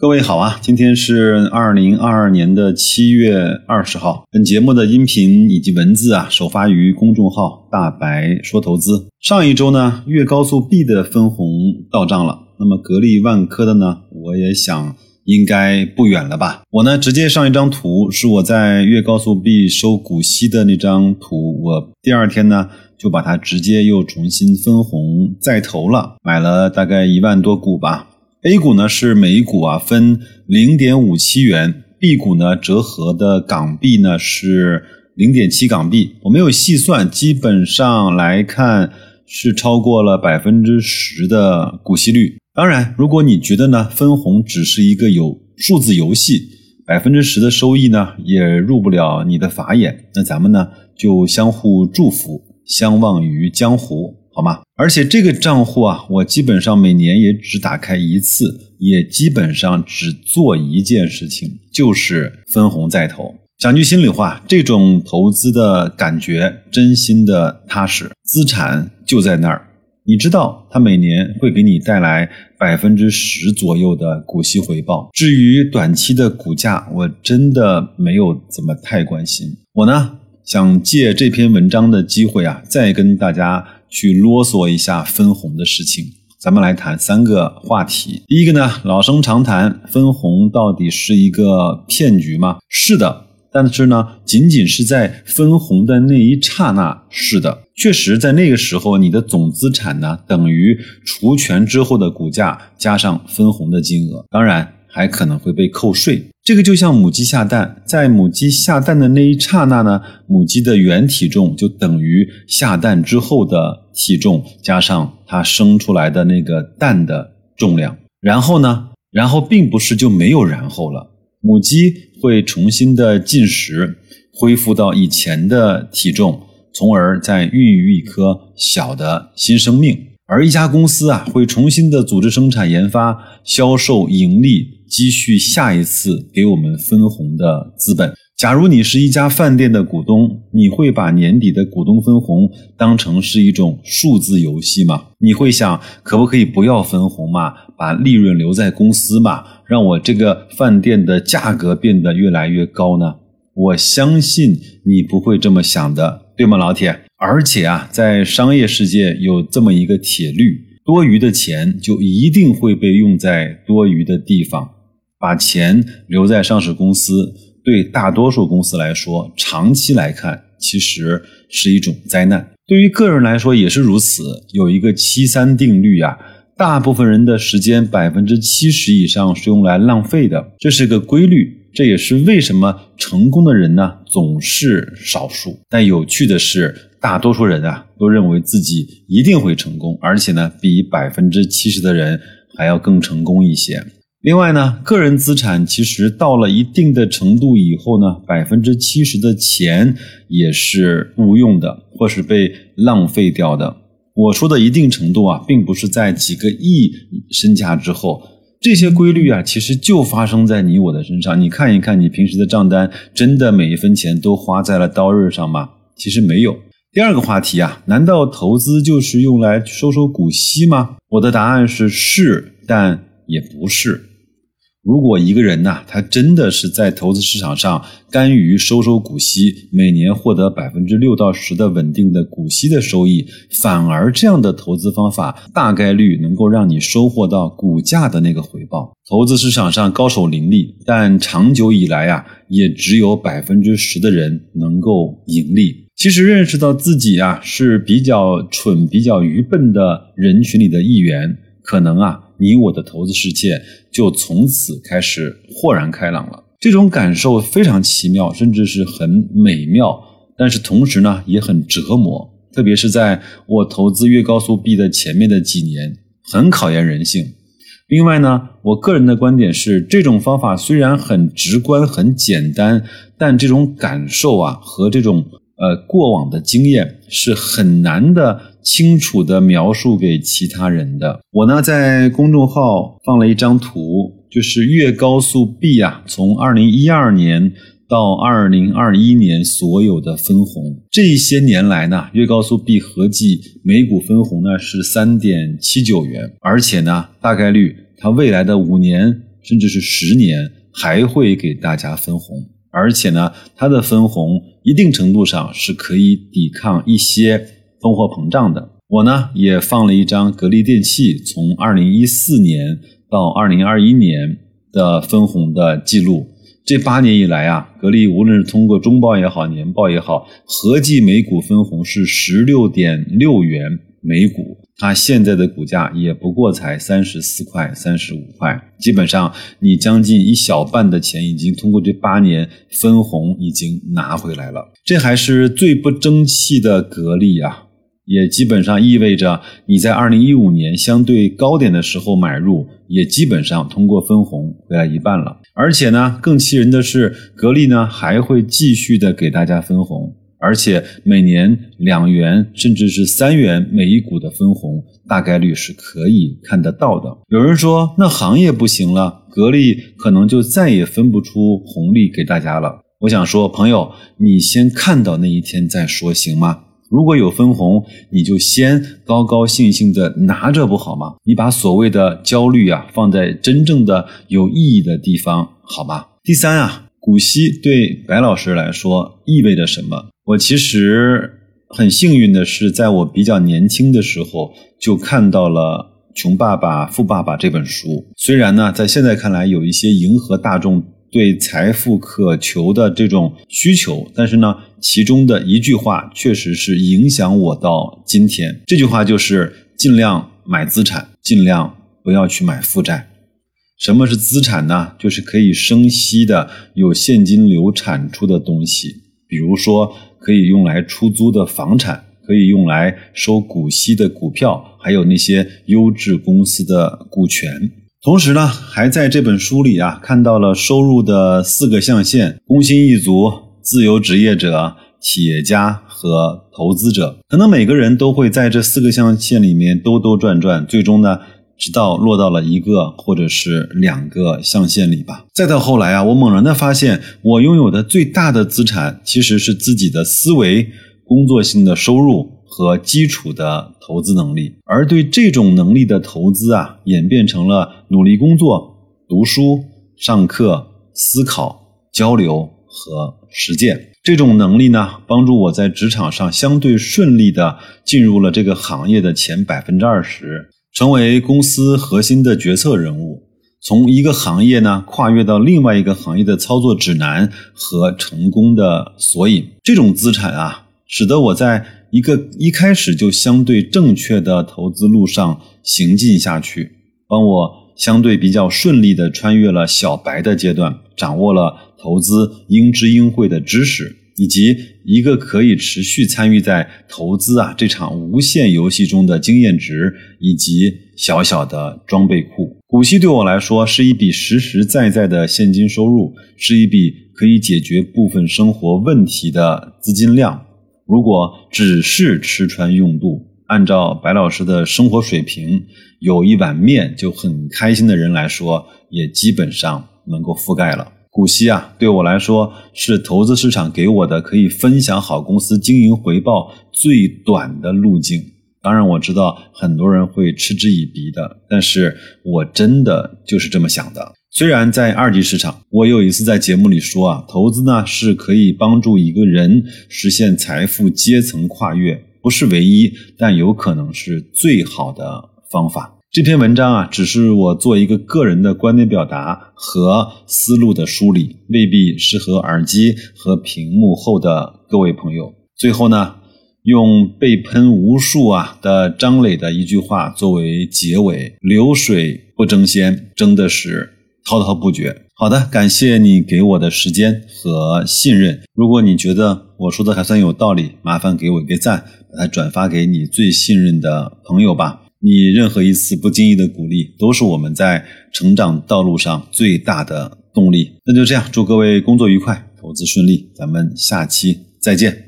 各位好啊，今天是二零二二年的七月二十号。本节目的音频以及文字啊，首发于公众号“大白说投资”。上一周呢，粤高速 B 的分红到账了，那么格力万科的呢，我也想应该不远了吧。我呢，直接上一张图，是我在粤高速 B 收股息的那张图。我第二天呢，就把它直接又重新分红再投了，买了大概一万多股吧。A 股呢是每股啊分零点五七元，B 股呢折合的港币呢是零点七港币。我没有细算，基本上来看是超过了百分之十的股息率。当然，如果你觉得呢分红只是一个有数字游戏，百分之十的收益呢也入不了你的法眼，那咱们呢就相互祝福，相忘于江湖。好吗？而且这个账户啊，我基本上每年也只打开一次，也基本上只做一件事情，就是分红再投。讲句心里话，这种投资的感觉真心的踏实，资产就在那儿，你知道它每年会给你带来百分之十左右的股息回报。至于短期的股价，我真的没有怎么太关心。我呢，想借这篇文章的机会啊，再跟大家。去啰嗦一下分红的事情，咱们来谈三个话题。第一个呢，老生常谈，分红到底是一个骗局吗？是的，但是呢，仅仅是在分红的那一刹那，是的，确实在那个时候，你的总资产呢等于除权之后的股价加上分红的金额，当然。还可能会被扣税，这个就像母鸡下蛋，在母鸡下蛋的那一刹那呢，母鸡的原体重就等于下蛋之后的体重加上它生出来的那个蛋的重量，然后呢，然后并不是就没有然后了，母鸡会重新的进食，恢复到以前的体重，从而再孕育一颗小的新生命，而一家公司啊，会重新的组织生产、研发、销售、盈利。积蓄下一次给我们分红的资本。假如你是一家饭店的股东，你会把年底的股东分红当成是一种数字游戏吗？你会想，可不可以不要分红嘛，把利润留在公司嘛，让我这个饭店的价格变得越来越高呢？我相信你不会这么想的，对吗，老铁？而且啊，在商业世界有这么一个铁律：多余的钱就一定会被用在多余的地方。把钱留在上市公司，对大多数公司来说，长期来看其实是一种灾难。对于个人来说也是如此。有一个七三定律啊，大部分人的时间百分之七十以上是用来浪费的，这是个规律。这也是为什么成功的人呢总是少数。但有趣的是，大多数人啊都认为自己一定会成功，而且呢比百分之七十的人还要更成功一些。另外呢，个人资产其实到了一定的程度以后呢，百分之七十的钱也是无用的，或是被浪费掉的。我说的一定程度啊，并不是在几个亿身价之后，这些规律啊，其实就发生在你我的身上。你看一看你平时的账单，真的每一分钱都花在了刀刃上吗？其实没有。第二个话题啊，难道投资就是用来收收股息吗？我的答案是是，但也不是。如果一个人呐，他真的是在投资市场上甘于收收股息，每年获得百分之六到十的稳定的股息的收益，反而这样的投资方法大概率能够让你收获到股价的那个回报。投资市场上高手林立，但长久以来啊，也只有百分之十的人能够盈利。其实认识到自己啊是比较蠢、比较愚笨的人群里的一员，可能啊。你我的投资世界就从此开始豁然开朗了，这种感受非常奇妙，甚至是很美妙，但是同时呢也很折磨，特别是在我投资粤高速币的前面的几年，很考验人性。另外呢，我个人的观点是，这种方法虽然很直观、很简单，但这种感受啊和这种呃过往的经验是很难的。清楚的描述给其他人的。我呢，在公众号放了一张图，就是粤高速 B 啊，从二零一二年到二零二一年所有的分红。这些年来呢，粤高速 B 合计每股分红呢是三点七九元，而且呢，大概率它未来的五年。甚至是十年还会给大家分红，而且呢，它的分红一定程度上是可以抵抗一些通货膨胀的。我呢也放了一张格力电器从二零一四年到二零二一年的分红的记录。这八年以来啊，格力无论是通过中报也好，年报也好，合计每股分红是十六点六元每股。它现在的股价也不过才三十四块、三十五块，基本上你将近一小半的钱已经通过这八年分红已经拿回来了。这还是最不争气的格力啊！也基本上意味着你在二零一五年相对高点的时候买入，也基本上通过分红回来一半了。而且呢，更气人的是，格力呢还会继续的给大家分红，而且每年两元甚至是三元每一股的分红，大概率是可以看得到的。有人说，那行业不行了，格力可能就再也分不出红利给大家了。我想说，朋友，你先看到那一天再说，行吗？如果有分红，你就先高高兴兴的拿着不好吗？你把所谓的焦虑啊放在真正的有意义的地方好吗？第三啊，股息对白老师来说意味着什么？我其实很幸运的是，在我比较年轻的时候就看到了《穷爸爸富爸爸》这本书。虽然呢，在现在看来有一些迎合大众。对财富渴求的这种需求，但是呢，其中的一句话确实是影响我到今天。这句话就是尽量买资产，尽量不要去买负债。什么是资产呢？就是可以生息的、有现金流产出的东西，比如说可以用来出租的房产，可以用来收股息的股票，还有那些优质公司的股权。同时呢，还在这本书里啊看到了收入的四个象限：工薪一族、自由职业者、企业家和投资者。可能每个人都会在这四个象限里面兜兜转转，最终呢，直到落到了一个或者是两个象限里吧。再到后来啊，我猛然的发现，我拥有的最大的资产其实是自己的思维、工作性的收入。和基础的投资能力，而对这种能力的投资啊，演变成了努力工作、读书、上课、思考、交流和实践。这种能力呢，帮助我在职场上相对顺利的进入了这个行业的前百分之二十，成为公司核心的决策人物，从一个行业呢跨越到另外一个行业的操作指南和成功的索引。这种资产啊，使得我在一个一开始就相对正确的投资路上行进下去，帮我相对比较顺利的穿越了小白的阶段，掌握了投资应知应会的知识，以及一个可以持续参与在投资啊这场无限游戏中的经验值，以及小小的装备库。股息对我来说是一笔实实在在的现金收入，是一笔可以解决部分生活问题的资金量。如果只是吃穿用度，按照白老师的生活水平，有一碗面就很开心的人来说，也基本上能够覆盖了。股息啊，对我来说是投资市场给我的可以分享好公司经营回报最短的路径。当然，我知道很多人会嗤之以鼻的，但是我真的就是这么想的。虽然在二级市场，我有一次在节目里说啊，投资呢是可以帮助一个人实现财富阶层跨越，不是唯一，但有可能是最好的方法。这篇文章啊，只是我做一个个人的观点表达和思路的梳理，未必适合耳机和屏幕后的各位朋友。最后呢，用被喷无数啊的张磊的一句话作为结尾：流水不争先，争的是。滔滔不绝。好的，感谢你给我的时间和信任。如果你觉得我说的还算有道理，麻烦给我一个赞，把它转发给你最信任的朋友吧。你任何一次不经意的鼓励，都是我们在成长道路上最大的动力。那就这样，祝各位工作愉快，投资顺利。咱们下期再见。